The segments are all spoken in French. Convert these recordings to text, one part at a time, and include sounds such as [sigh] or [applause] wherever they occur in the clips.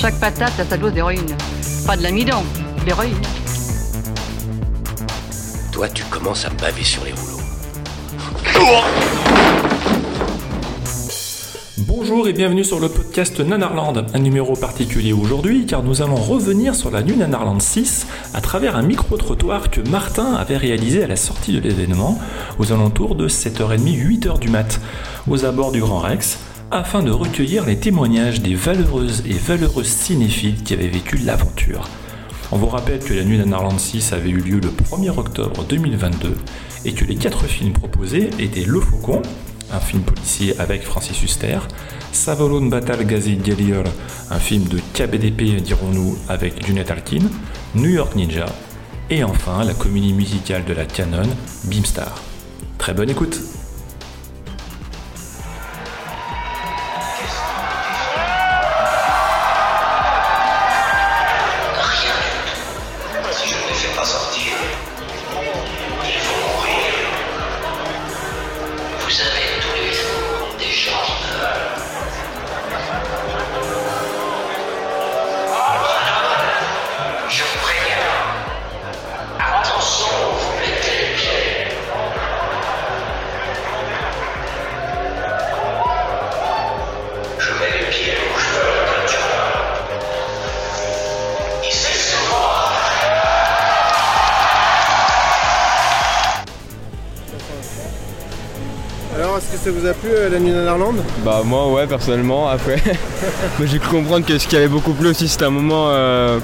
Chaque patate a sa dose d'héroïne. Pas de l'amidon, de l'héroïne. Toi, tu commences à me baver sur les rouleaux. Bonjour et bienvenue sur le podcast Nanarland, un numéro particulier aujourd'hui car nous allons revenir sur la nuit Nanarland 6 à travers un micro-trottoir que Martin avait réalisé à la sortie de l'événement aux alentours de 7h30, 8h du mat, aux abords du Grand Rex, afin de recueillir les témoignages des valeureuses et valeureux cinéphiles qui avaient vécu l'aventure. On vous rappelle que la nuit Nanarland 6 avait eu lieu le 1er octobre 2022 et que les quatre films proposés étaient Le Faucon, un film policier avec Francis Huster, Savolon Battle Gazi Gelir, un film de KBDP dirons-nous avec Junet Alkin, New York Ninja, et enfin la comédie musicale de la Canon, Beamstar. Très bonne écoute que ça vous a plu euh, la nuit Nanarland Bah moi ouais personnellement après [laughs] moi, j'ai cru comprendre que ce qui avait beaucoup plu aussi c'était un moment euh,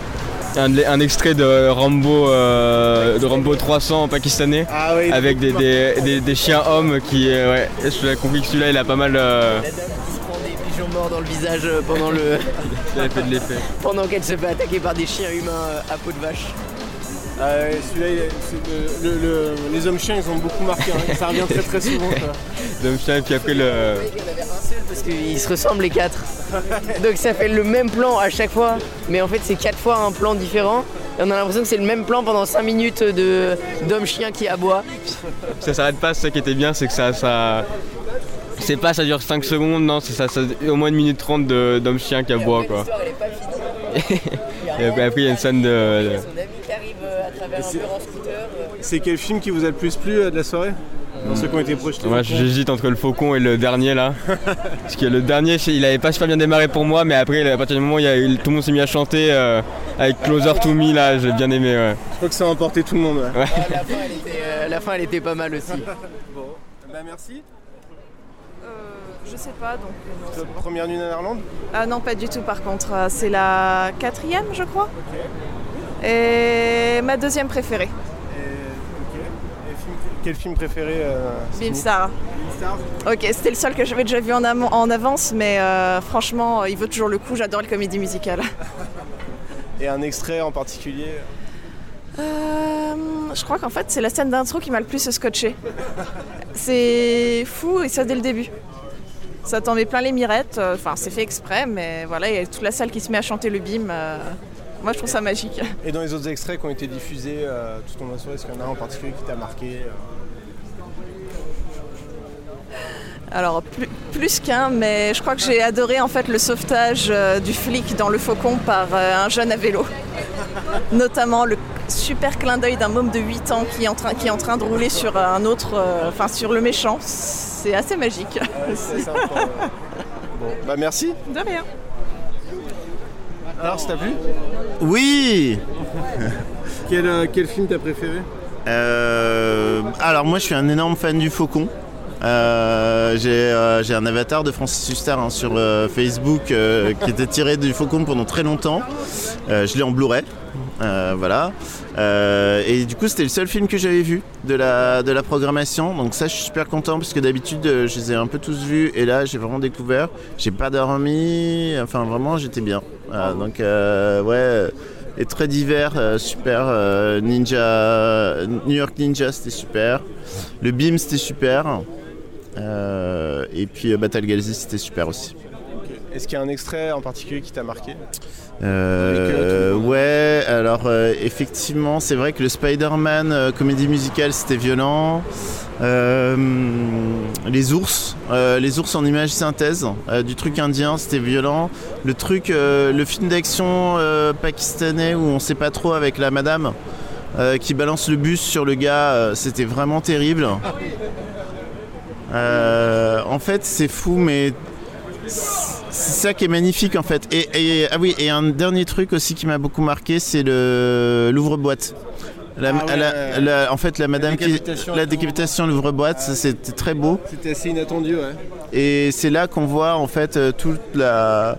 un, un extrait de Rambo euh, de Rambo 300 pakistanais Ah oui. avec des, des, des- des chiens hommes qui euh, ouais je compris que celui-là il a pas mal euh, qui se prend des pigeons morts dans le visage pendant le [laughs] il a fait de l'effet. [laughs] pendant qu'elle se fait attaquer par des chiens humains à peau de vache. Ah ouais, celui-là, le- le- le- les hommes chiens, ils ont beaucoup marqué. hein. Ça revient très très souvent. ça. [laughs] Donc putain, et puis après le Il y en avait un seul parce qu'ils se ressemblent les quatre. Donc ça fait le même plan à chaque fois, mais en fait c'est quatre fois un plan différent. Et on a l'impression que c'est le même plan pendant 5 minutes de d'homme chien qui aboie. ça s'arrête pas, c'est ça qui était bien, c'est que ça ça c'est pas ça dure 5 secondes, non, c'est ça, ça au moins une minute 30 de- d'homme chien qui aboie quoi. L'histoire elle est pas finie. [laughs] Et après après, il y a une scène de, de- Son ami qui arrive euh, un c'est- mur en scooter. C'est quel film qui vous a le plus plu euh, de la soirée Dans ceux qui ont été projetés Moi j'hésite entre le faucon et le dernier là. [laughs] Parce que le dernier il avait pas super bien démarré pour moi mais après à partir du moment où il y a eu- tout le monde s'est mis à chanter euh, avec Closer to Me là j'ai bien aimé ouais. Je crois que ça a emporté tout le monde. ouais. À la fin elle était, euh, la fin, elle était pas mal aussi. [laughs] Bon, bah merci. Je sais pas, donc. non, bon. Première nuit Nanarland Ah non, pas du tout par contre. C'est la quatrième, je crois. Et ma deuxième préférée, quel film préféré euh, Beamstar. Beamstar Ok, c'était le seul que j'avais déjà vu en, en avance, mais euh, franchement, euh, il vaut toujours le coup. J'adore les comédies musicales. [laughs] Et un extrait en particulier Euh, je crois qu'en fait, c'est la scène d'intro qui m'a le plus scotché. C'est fou et ça dès le début. Ça t'en met plein les mirettes. Enfin, c'est fait exprès, mais voilà, il y a toute la salle qui se met à chanter le bim. Moi, je trouve ça magique. Et dans les autres extraits qui ont été diffusés euh, tout au long de la soirée, est-ce qu'il y en a un en particulier qui t'a marqué euh Alors, plus, plus qu'un, mais je crois que j'ai adoré en fait le sauvetage euh, du flic dans le faucon par euh, un jeune à vélo. [laughs] Notamment le super clin d'œil d'un môme de 8 ans qui est en train, qui est en train de rouler sur un autre, euh, enfin sur le méchant. C'est assez magique. Sympa, ouais. [laughs] Bon, bah merci. De rien. Alors, ça t'a plu Oui [laughs] quel, euh, quel film t'as préféré Euh, Alors moi je suis un énorme fan du Faucon. Euh, j'ai euh, un avatar de Francis Huster hein, sur euh, Facebook qui était tiré du Faucon pendant très longtemps. Je l'ai en Blu-ray. Voilà. Et du coup, c'était le seul film que j'avais vu de la, de la programmation. Donc, ça, je suis super content parce que d'habitude, je les ai un peu tous vus. Et là, j'ai vraiment découvert. J'ai pas dormi. Enfin, vraiment, j'étais bien. Euh, donc euh, ouais, et très divers, euh, super. euh, Ninja, New York Ninja, c'était super. Le Beam, c'était super. Et puis Battle Galaxy, c'était super aussi. Est-ce qu'il y a un extrait en particulier qui t'a marqué? Euh, ouais, alors euh, effectivement, c'est vrai que le Spider-Man euh, comédie musicale c'était violent. Les ours, les ours en image synthèse, du truc indien, c'était violent. Le truc, le film d'action pakistanais où on sait pas trop avec la madame qui balance le bus sur le gars, c'était vraiment terrible. En fait, c'est fou, mais c'est ça qui est magnifique en fait. Et, et- ah oui, et un dernier truc aussi qui m'a beaucoup marqué, c'est le l'ouvre-boîte. La- Ah ouais, la- ouais. la- en fait, la madame qui, décapitation. la décapitation, l'ouvre-boîte, c'était très beau. C'était assez inattendu, ouais. Et c'est là qu'on voit en fait euh, toute la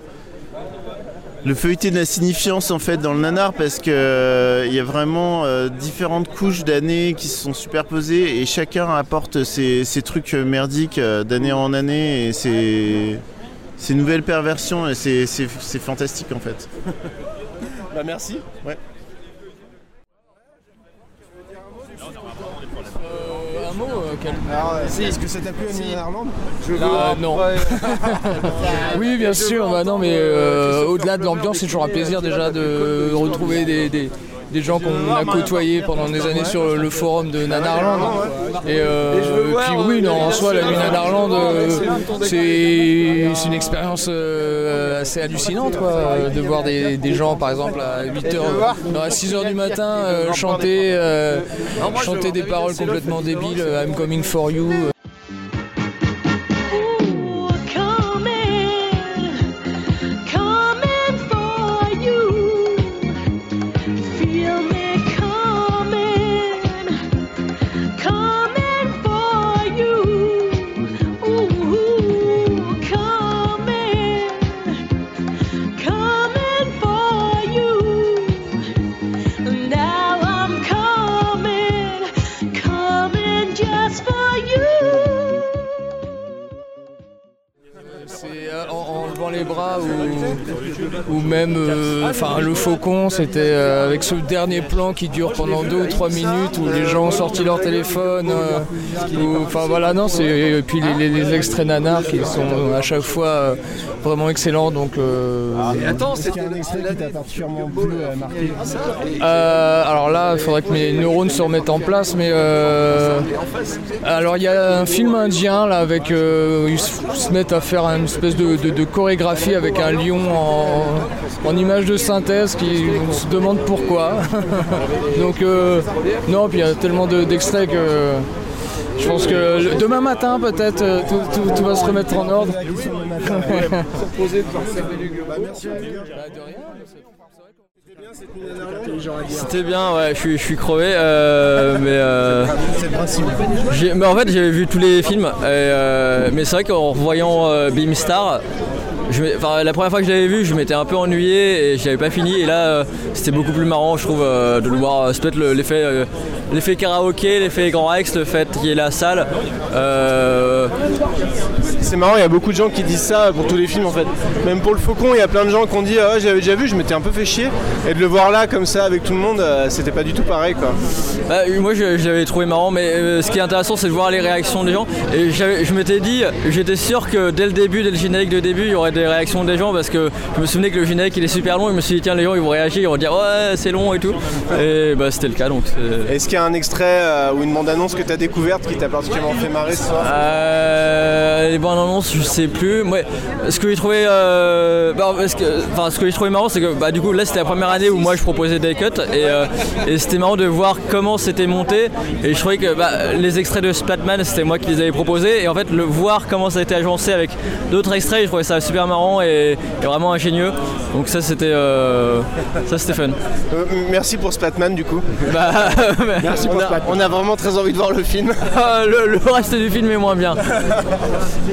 le feuilleté de la signifiance en fait dans le nanar parce que euh, il y a vraiment euh, différentes couches d'années qui se sont superposées et chacun apporte ses, ses trucs merdiques euh, d'année en année et ses, ses nouvelles perversions et c'est, c'est- fantastique en fait. [laughs] Bah merci. Ouais. un mot, Alors, euh, est-ce que ça t'a plu Annie Arland Je veux Ah, un- non. [laughs] Oui, bien sûr. Bah non, mais euh, au-delà de l'ambiance, c'est toujours un plaisir déjà de retrouver des, des- des gens qu'on a côtoyés pendant des années sur le forum de Nanarland. Et, euh, puis oui, en soi, la nuit Nanarland, euh, c'est une expérience euh, assez hallucinante, de voir des, des gens, par exemple, à 8h, à 6h du matin, chanter, chanter des paroles complètement débiles, I'm coming for you. Le faucon c'était euh, avec ce dernier plan qui dure pendant deux ou trois minutes où les gens ont sorti leur téléphone euh, enfin voilà non et puis les, extraits nanars qui sont à chaque fois euh, vraiment excellents donc euh, Est-ce qu'il y a un extrait qui alors là, il faudrait que mes neurones se remettent en place, mais alors il y a un film indien là avec ils se mettent à faire une espèce de, chorégraphie avec un lion en image de synthèse qui se demande pourquoi. [laughs] Donc euh, non, puis il y a tellement de- d'extraits que je pense que le- demain matin peut-être euh, tout, tout- tout va se remettre en ordre. C'était bien, ouais, je suis, je suis crevé, euh, [laughs] mais, euh, j'ai- mais en fait j'avais vu tous les films, et, euh, mais c'est vrai qu'en revoyant euh, Beamstar, je m'ai- enfin, la première fois que je l'avais vu, je m'étais un peu ennuyé et je l'avais pas fini, et là euh, c'était beaucoup plus marrant, je trouve, euh, de le voir, euh, c'est peut-être le- l'effet, euh, l'effet karaoké, l'effet Grand Rex, le fait qu'il y ait la salle. C'est marrant, il y a beaucoup de gens qui disent ça pour tous les films en fait. Même pour le Faucon, il y a plein de gens qui ont dit Ah, j'avais déjà vu, je m'étais un peu fait chier. Et de le voir là comme ça avec tout le monde, c'était pas du tout pareil quoi. Bah, moi je, je l'avais trouvé marrant, mais ce qui est intéressant c'est de voir les réactions des gens. Et je m'étais dit, j'étais sûr que dès le début, dès le générique de début, il y aurait des réactions des gens parce que je me souvenais que le générique il est super long. Et je me suis dit, tiens, les gens ils vont réagir, ils vont dire ouais, c'est long et tout. Et bah c'était le cas donc. Est-ce qu'il y a un extrait euh, ou une bande-annonce que t'as découverte qui t'a particulièrement fait marrer ce soir? Euh, les bandes annonces, je sais plus. Moi, ce que j'ai trouvé, euh, bah, ce que, enfin, ce que j'ai trouvé marrant, c'est que bah, du coup là c'était la première année où moi je proposais des cuts et, euh, et c'était marrant de voir comment c'était monté. Et je trouvais que bah, les extraits de Splatman, c'était moi qui les avais proposés et en fait le voir comment ça a été agencé avec d'autres extraits, je trouvais ça super marrant et, et vraiment ingénieux. Donc ça c'était, euh, ça c'était fun. Euh, Merci pour Splatman du coup. [laughs] Bah, Merci pour on a- Splatman. On a vraiment très envie de voir le film. [laughs] le, le reste du film est moins bien.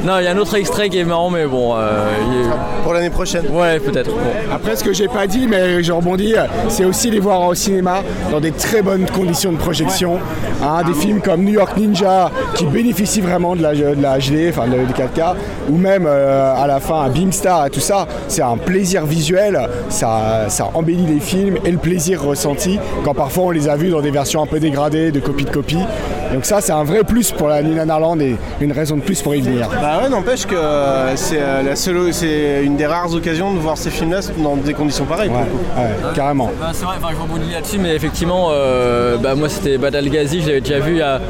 non, il y a un autre extrait qui est marrant, mais bon. euh, il est- Pour l'année prochaine. Ouais, peut-être. bon. Après, ce que j'ai pas dit, mais je rebondis, c'est aussi les voir au cinéma dans des très bonnes conditions de projection. Hein, des films comme New York Ninja qui bénéficient vraiment de la, de la HD, enfin de, de 4K, ou même euh, à la fin Beamstar et tout ça. C'est un plaisir visuel, ça, ça embellit les films et le plaisir ressenti quand parfois on les a vus dans des versions un peu dégradées, de copie de copie. Donc ça, c'est un vrai plus pour la Nina Narland et une raison de plus pour y venir. Bah ouais, n'empêche que euh, c'est euh, la seule, c'est une des rares occasions de voir ces films-là dans des conditions pareilles. pour coup. Ouais, carrément. Bah, c'est vrai, enfin, je rebondis là-dessus, mais effectivement, euh, bah, moi c'était Badal Ghazi, je l'avais déjà vu il y a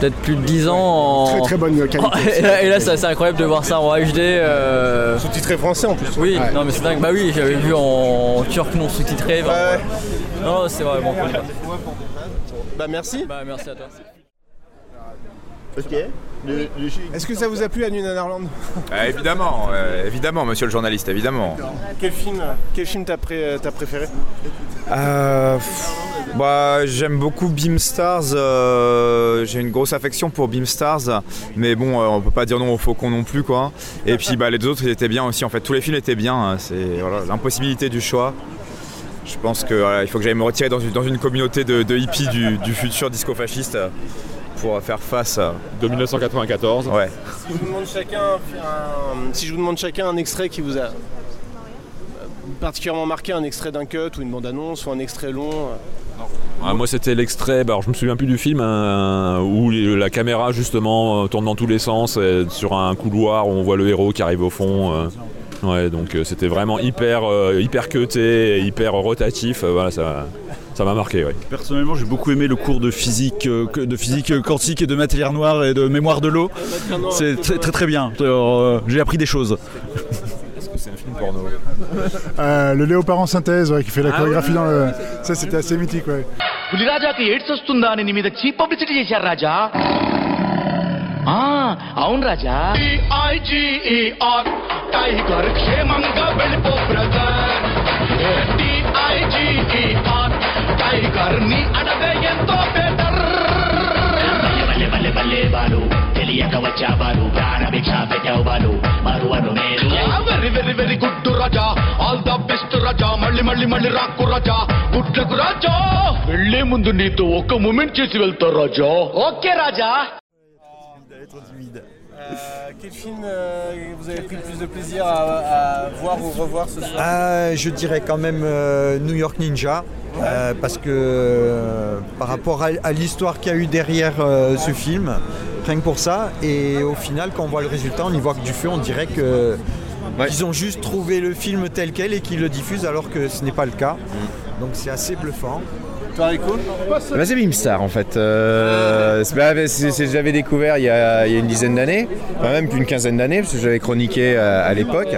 peut-être plus de 10 ans. En... Très très bonne qualité. [laughs] et là, et là, ça- c'est incroyable de voir ça en HD. euh, Sous-titré français en plus. Oui, non mais c'est dingue. Bah oui, j'avais vu en turc non sous-titré. enfin, Non, c'est vraiment cool. Bah merci. Bah merci à toi. Ok. Est-ce que ça vous a plu à Narland Euh, évidemment, euh, évidemment, monsieur le journaliste, évidemment. Quel film, quel film t'as pré- t'as préféré? Euh, bah, j'aime beaucoup Beamstars. euh, J'ai une grosse affection pour Beamstars, mais bon, euh, on peut pas dire non au Faucon non plus, quoi. Et puis, bah, les deux autres, ils étaient bien aussi. En fait, tous les films étaient bien. hein. C'est voilà, l'impossibilité du choix. Je pense que voilà, il faut que j'aille me retirer dans une, dans une communauté de, de hippies du, du futur disco-fasciste euh, pour faire face à. De 1994. Ouais. Si je vous demande chacun, un, si je vous demande chacun un extrait qui vous a euh, particulièrement marqué, un extrait d'un cut ou une bande-annonce ou un extrait long. euh, Ah, moi c'était l'extrait, bah, alors, je me souviens plus du film, hein, où les- la caméra justement euh, tourne dans tous les sens euh, sur un couloir où on voit le héros qui arrive au fond. euh. ouais, donc euh, c'était vraiment hyper, euh, hyper cuté, et hyper rotatif. euh, voilà, ça, ça m'a marqué. Ouais. Personnellement, j'ai beaucoup aimé le cours de physique, euh, que- de physique quantique et de matière noire et de mémoire de l'eau. C'est très très très bien. Euh, j'ai appris des choses. Est-ce que c'est un film porno Euh, le léopard en synthèse ouais, qui fait la Ah chorégraphie ouais. dans le. Ça c'était assez mythique ouais. పులిరాజాకి ఎయిడ్స్ వస్తుందా అని నీ మీద cheap publicity చేశారు రాజా ఆ, అవును రాజా ఐజీఈఆర్ టైగర్ క్షేమంగా వెళ్ళిపో బ్రదర్ ఐజీఈఆర్ టైగర్ నీ అడవే ఎంతో బెటర్ బల్లె బల్లె బల్లె బాలు తెలియక వచ్చా బాలు ప్రాణ భిక్ష పెట్టావు బాలు మరువను నేను వెరీ వెరీ వెరీ గుడ్ రాజా. ఆల్ ద బెస్ట్ రాజా. మళ్ళీ మళ్ళీ మళ్ళీ రాక్కు రాజా. గుడ్లకు రాజా. వెళ్ళే ముందు నీతో ఒక మూమెంట్ చేసి వెళ్తా రాజా. ఓకే రాజా. Euh, quel film euh, vous avez pris le plus de plaisir à, à voir ou revoir ce soir? Euh, je dirais quand même euh, New York Ninja, euh, parce que euh, par rapport à, à l'histoire qu'il y a eu derrière euh, ce film, rien que pour ça, et au final quand on voit le résultat, on y voit que du feu, on dirait que qu'ils ont juste trouvé le film tel quel et qu'ils le diffusent alors que ce n'est pas le cas. Donc c'est assez bluffant. Bah, c'est Beamstar en fait. Euh, J'avais découvert il y, a, une dizaine d'années, enfin même plus une quinzaine d'années, parce que j'avais chroniqué à, à l'époque.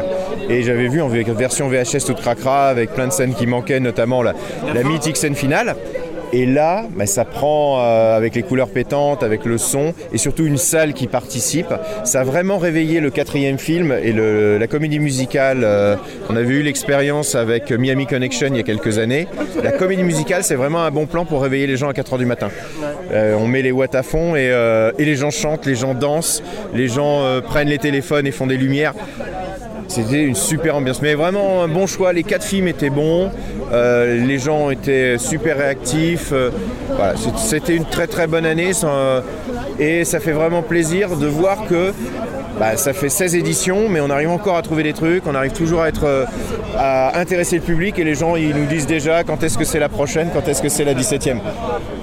Et j'avais vu en version VHS toute cracra avec plein de scènes qui manquaient, notamment la mythique scène finale. Et là, bah, ça prend euh, avec les couleurs pétantes, avec le son et surtout une salle qui participe. Ça a vraiment réveillé le quatrième film et la comédie musicale. euh, on avait eu l'expérience avec Miami Connection il y a quelques années. La comédie musicale, c'est vraiment un bon plan pour réveiller les gens à 4h du matin. Euh, on met les watts à fond et, les gens chantent, les gens dansent, les gens prennent les téléphones et font des lumières. C'était une super ambiance. Mais vraiment un bon choix. Les quatre films étaient bons. Euh, les gens étaient super réactifs. Euh, c'était une très très bonne année. Et ça fait vraiment plaisir de voir que bah, ça fait 16 éditions, mais on arrive encore à trouver des trucs. On arrive toujours à être euh, à intéresser le public et les gens ils nous disent déjà quand est-ce que c'est la prochaine, quand est-ce que c'est la 17e.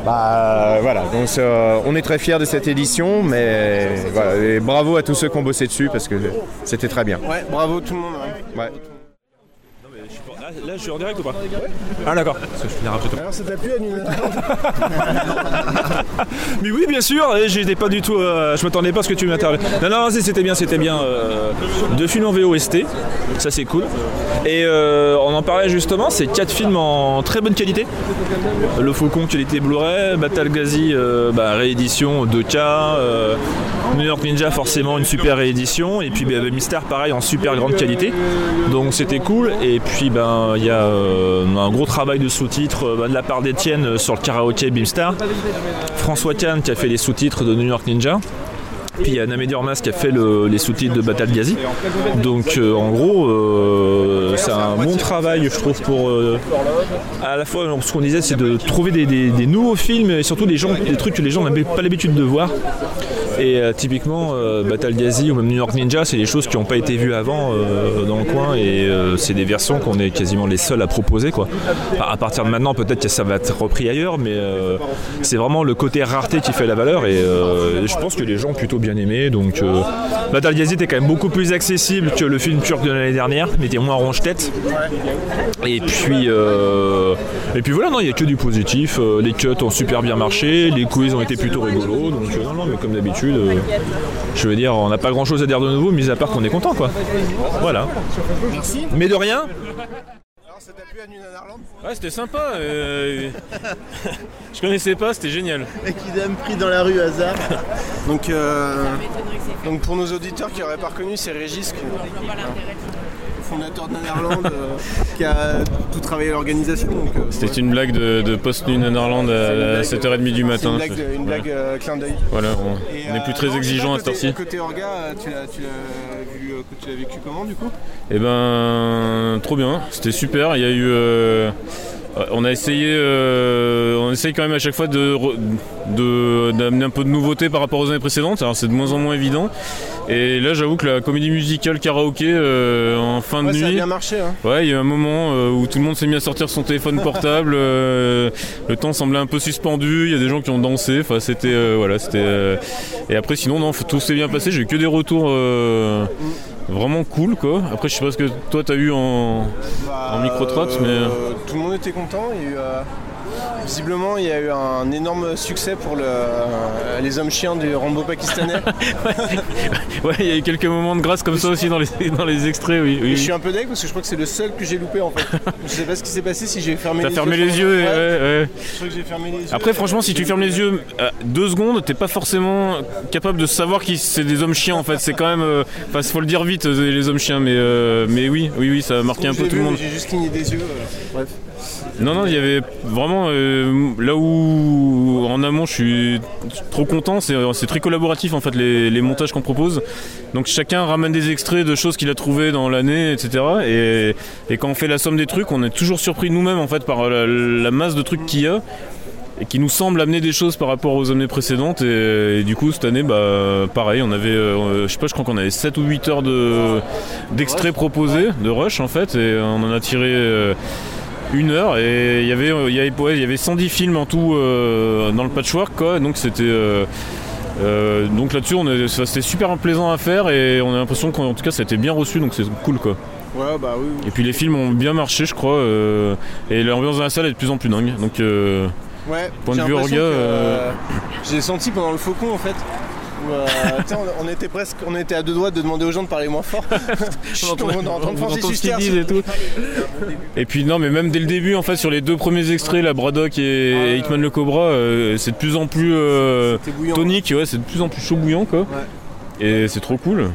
Bah voilà, donc euh, on est très fiers de cette édition, mais voilà, et bravo à tous ceux qui ont bossé dessus parce que c'était très bien. Ouais, bravo tout le monde. hein. Ouais. Là, je suis en direct ou pas Ah d'accord. Parce que je finis rapidement. Alors ça t'a plu Mais oui, bien sûr, et j'étais pas du tout. euh, je m'attendais pas à ce que tu m'interviennes. Non, non, c'était bien, c'était bien. euh, deux films en VOST, ça c'est cool. Et euh, on en parlait justement, c'est quatre films en très bonne qualité. Le Faucon, qualité Blu-ray, Battle Gazi, euh, bah, réédition 2K, euh, New York Ninja, forcément une super réédition, et puis bah, Mister, pareil, en super grande qualité. Donc c'était cool, et puis ben il y a euh, un gros travail de sous-titres euh, de la part d'Etienne euh, sur le karaoké Beamstar. François Kahn qui a fait les sous-titres de New York Ninja. Puis il y a Namédi Ormas qui a fait le- les sous-titres de Battle Gazi. Donc en gros, c'est un bon travail, je trouve, pour à la fois ce qu'on disait, c'est de trouver des, nouveaux films et surtout des, des trucs que les gens n'avaient pas l'habitude de voir. Et euh, typiquement, euh, Battle Gazi ou même New York Ninja, c'est des choses qui n'ont pas été vues avant euh, dans le coin et c'est des versions qu'on est quasiment les seuls à proposer. Quoi. À partir de maintenant, peut-être que ça va être repris ailleurs, mais c'est vraiment le côté rareté qui fait la valeur et je pense que les gens ont plutôt bien aimé. Donc, Battle Gazi était quand même beaucoup plus accessible que le film turc de l'année dernière, mais était moins ronge-tête. Et puis, et puis voilà, il n'y a que du positif. Les cuts ont super bien marché, les quiz ont été plutôt rigolos. Donc non, non, mais comme d'habitude, euh, je veux dire, on n'a pas grand-chose à dire de nouveau, mis à part qu'on est content, quoi. Voilà. Merci. Mais de rien. Ça t'a plu à Ouais, c'était sympa. euh, [laughs] je connaissais pas, c'était génial. Et qui donne pris dans la rue hasard. Donc, euh, donc pour nos auditeurs qui n'auraient pas reconnu, c'est Régis, qui- le fondateur de Nanarland, euh, qui a tout travaillé à l'organisation. euh, C'était ouais. une blague de, de post-nu Nanarland à C'est une 7h30 du matin. une blague, une euh, clin d'œil. Voilà, on, Et, on est euh, plus très non, exigeant à cette heure-ci. Côté orga, tu l'as vécu comment du coup? Eh ben, trop bien, c'était super. Il y a eu. on a essayé, euh, on essaye quand même à chaque fois de- d'amener un peu de nouveauté par rapport aux années précédentes. Alors c'est de moins en moins évident. Et là, j'avoue que la comédie musicale karaoké euh, en fin de nuit. ça a bien marché. Hein. Ouais, il y a eu un moment euh, où tout le monde s'est mis à sortir son téléphone [laughs] portable. euh, le temps semblait un peu suspendu. Il y a des gens qui ont dansé. Enfin, c'était voilà, c'était. Et après, sinon, non, tout s'est bien passé. J'ai eu que des retours vraiment cool, quoi. Après, je sais pas ce que toi t'as eu en, en micro trotte, mais. Tout le monde était content. Il y a eu, euh, visiblement, il y a eu un énorme succès pour le, euh, les hommes chiens du Rambo pakistanais. [laughs] Ouais, il y a eu quelques moments de grâce comme ça aussi dans les, dans les extraits, oui. oui, Et je suis un peu deg parce que je crois que c'est le seul que j'ai loupé en fait. [laughs] je sais pas ce qui s'est passé si j'ai fermé T'as les fermé yeux. les ouais, ouais. Que j'ai fermé les yeux. Après, franchement, si tu fermes les yeux euh, deux secondes, t'es pas forcément capable de savoir qui c'est des hommes chiens en fait. C'est quand même. euh, Enfin, faut le dire vite, euh, les hommes chiens, mais, euh, mais oui, oui, oui, ça a marqué un peu tout le monde. J'ai juste cligné des yeux. euh, bref. Non, non, il y avait vraiment. euh, là où en amont je suis trop content, c'est c'est très collaboratif en fait les, les montages qu'on propose. Donc chacun ramène des extraits de choses qu'il a trouvées dans l'année, etc. Et, et quand on fait la somme des trucs, on est toujours surpris nous-mêmes en fait par la, la masse de trucs qu'il y a et qui nous semble amener des choses par rapport aux années précédentes et, et du coup cette année bah pareil on avait euh, je sais pas je crois qu'on avait 7 ou 8 heures de d'extraits proposés de rush en fait et on en a tiré euh, une heure et il y avait il y avait, ouais, il y avait 110 films en tout euh, dans le patchwork quoi donc c'était euh, euh, donc là-dessus c'était super plaisant à faire et on a l'impression qu'en tout cas ça a été bien reçu donc c'est cool quoi Ouais, bah oui. oui. et puis les films ont bien marché je crois et l'ambiance dans la salle est de plus en plus dingue donc Ouais, point de vue orga j'ai senti pendant le faucon en fait. Où, on, [laughs] on était presque, on était à deux doigts de demander aux gens de parler moins fort. [laughs] Chut, on, on entend Francis entend ce qu'ils Huster. disent et tout. Et puis non mais même dès le début en fait sur les deux premiers extraits la Braddock et Hitman le Cobra euh, c'est de plus en plus euh, tonique ouais c'est de plus en plus chaud bouillant quoi et c'est trop cool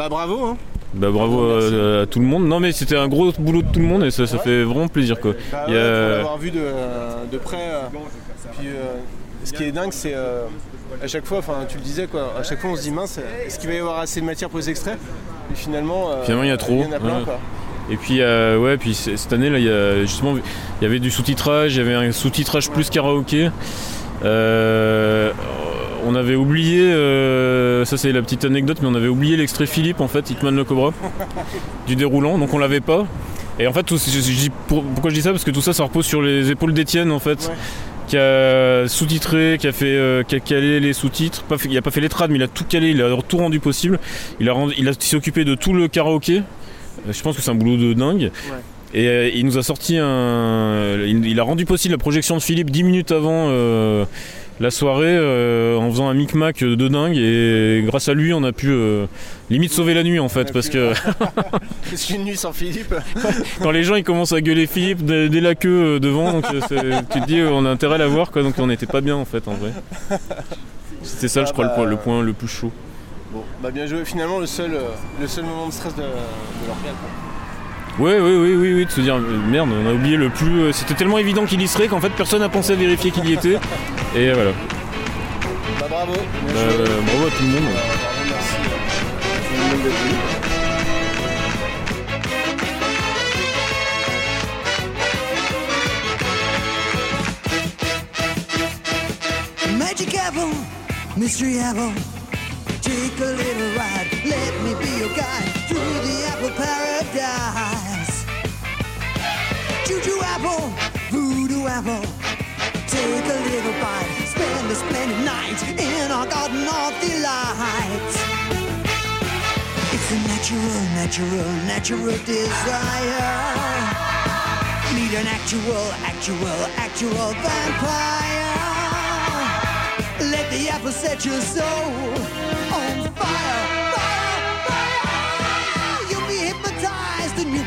bah bravo hein. bah bravo à, à tout le monde non mais c'était un gros boulot de tout le monde et ça, ça fait vraiment plaisir quoi Bah Il y a- pour l'avoir vu de, de près. euh, puis euh, ce qui est dingue c'est euh, à chaque fois, enfin tu le disais quoi, à chaque fois on se dit mince, est-ce qu'il va y avoir assez de matière pour les extraits? Et finalement, euh, Finalement, il y a trop. Il y en a plein Ouais. quoi. Et puis, euh, ouais, puis cette année, là, il y a justement, il y avait du sous-titrage, il y avait un sous-titrage plus karaoké. Euh, on avait oublié, euh, ça c'est la petite anecdote, mais on avait oublié l'extrait Philippe en fait, Hitman le Cobra, [laughs] du déroulant, donc on l'avait pas. Et en fait, tout- je- je dis- pour- pourquoi je dis ça? Parce que tout ça, ça repose sur les épaules d'Étienne en fait. qui a sous-titré, qui a fait, euh, qui a calé les sous-titres. Pas fait- il a pas fait les trades, mais il a tout calé, il a tout rendu possible. Il a, rendu- il a s'est occupé de tout le karaoké. Euh, Je pense que c'est un boulot de dingue. Et euh, il nous a sorti un. Il, il a rendu possible la projection de Philippe 10 minutes avant euh, la soirée euh, en faisant un micmac de dingue. Et grâce à lui, on a pu euh, limite sauver la nuit en fait. Parce que [laughs] Qu'est-ce qu'une nuit sans Philippe [laughs] quand les gens ils commencent à gueuler Philippe dès, dès la queue euh, devant, donc, c'est- tu te dis on a intérêt à la voir quoi. Donc on n'était pas bien en fait en vrai. C'était ça, je Ah crois, le bah, point, le point le plus chaud. Bon, bah bien joué. Finalement, le seul, le seul moment de stress de, de l'organe. Ouais, ouais, oui, oui, oui, de se dire merde, on a oublié le plus. euh, C'était tellement évident qu'il y serait qu'en fait personne n'a pensé à vérifier qu'il y était. Et voilà. Bah bravo. Bah, euh, bravo à tout le monde. Bravo, merci. tout le monde d'être venu. Magic apple, mystery apple. Take a little voodoo apple. Take a little bite, spend a splendid night in our garden of delight. It's a natural, natural, natural desire. Meet an actual, actual, actual vampire. Let the apple set your soul on fire,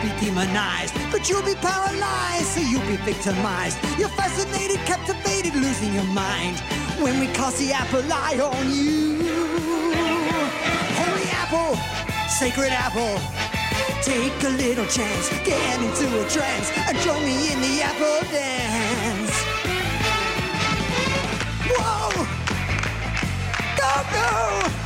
be demonized, but you'll be paralyzed, so you'll be victimized. You're fascinated, captivated, losing your mind when we cast the apple eye on you. Holy apple, sacred apple. Take a little chance, get into a trance, and join me in the apple dance. Whoa! Go, go!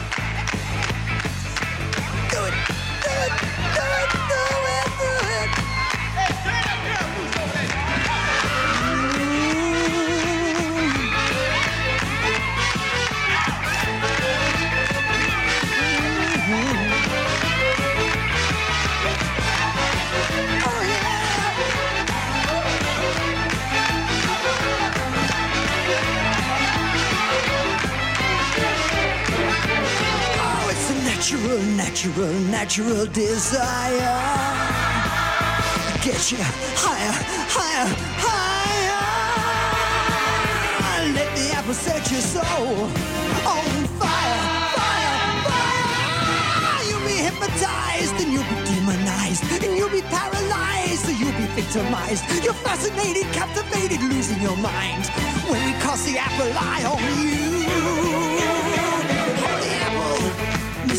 Natural, natural, desire. Get you higher, higher, higher. Let the apple set your soul on fire, fire, fire. You'll be hypnotized and you'll be demonized and you'll be paralyzed, so you'll be victimized. You're fascinated, captivated, losing your mind when we cast the apple eye on you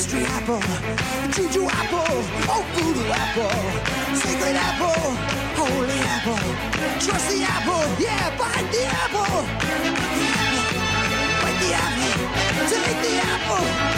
mystery apple, juju apple, oh voodoo apple, sacred apple, holy apple, trust the apple, yeah, bite the apple, the apple, bite the apple, take the apple.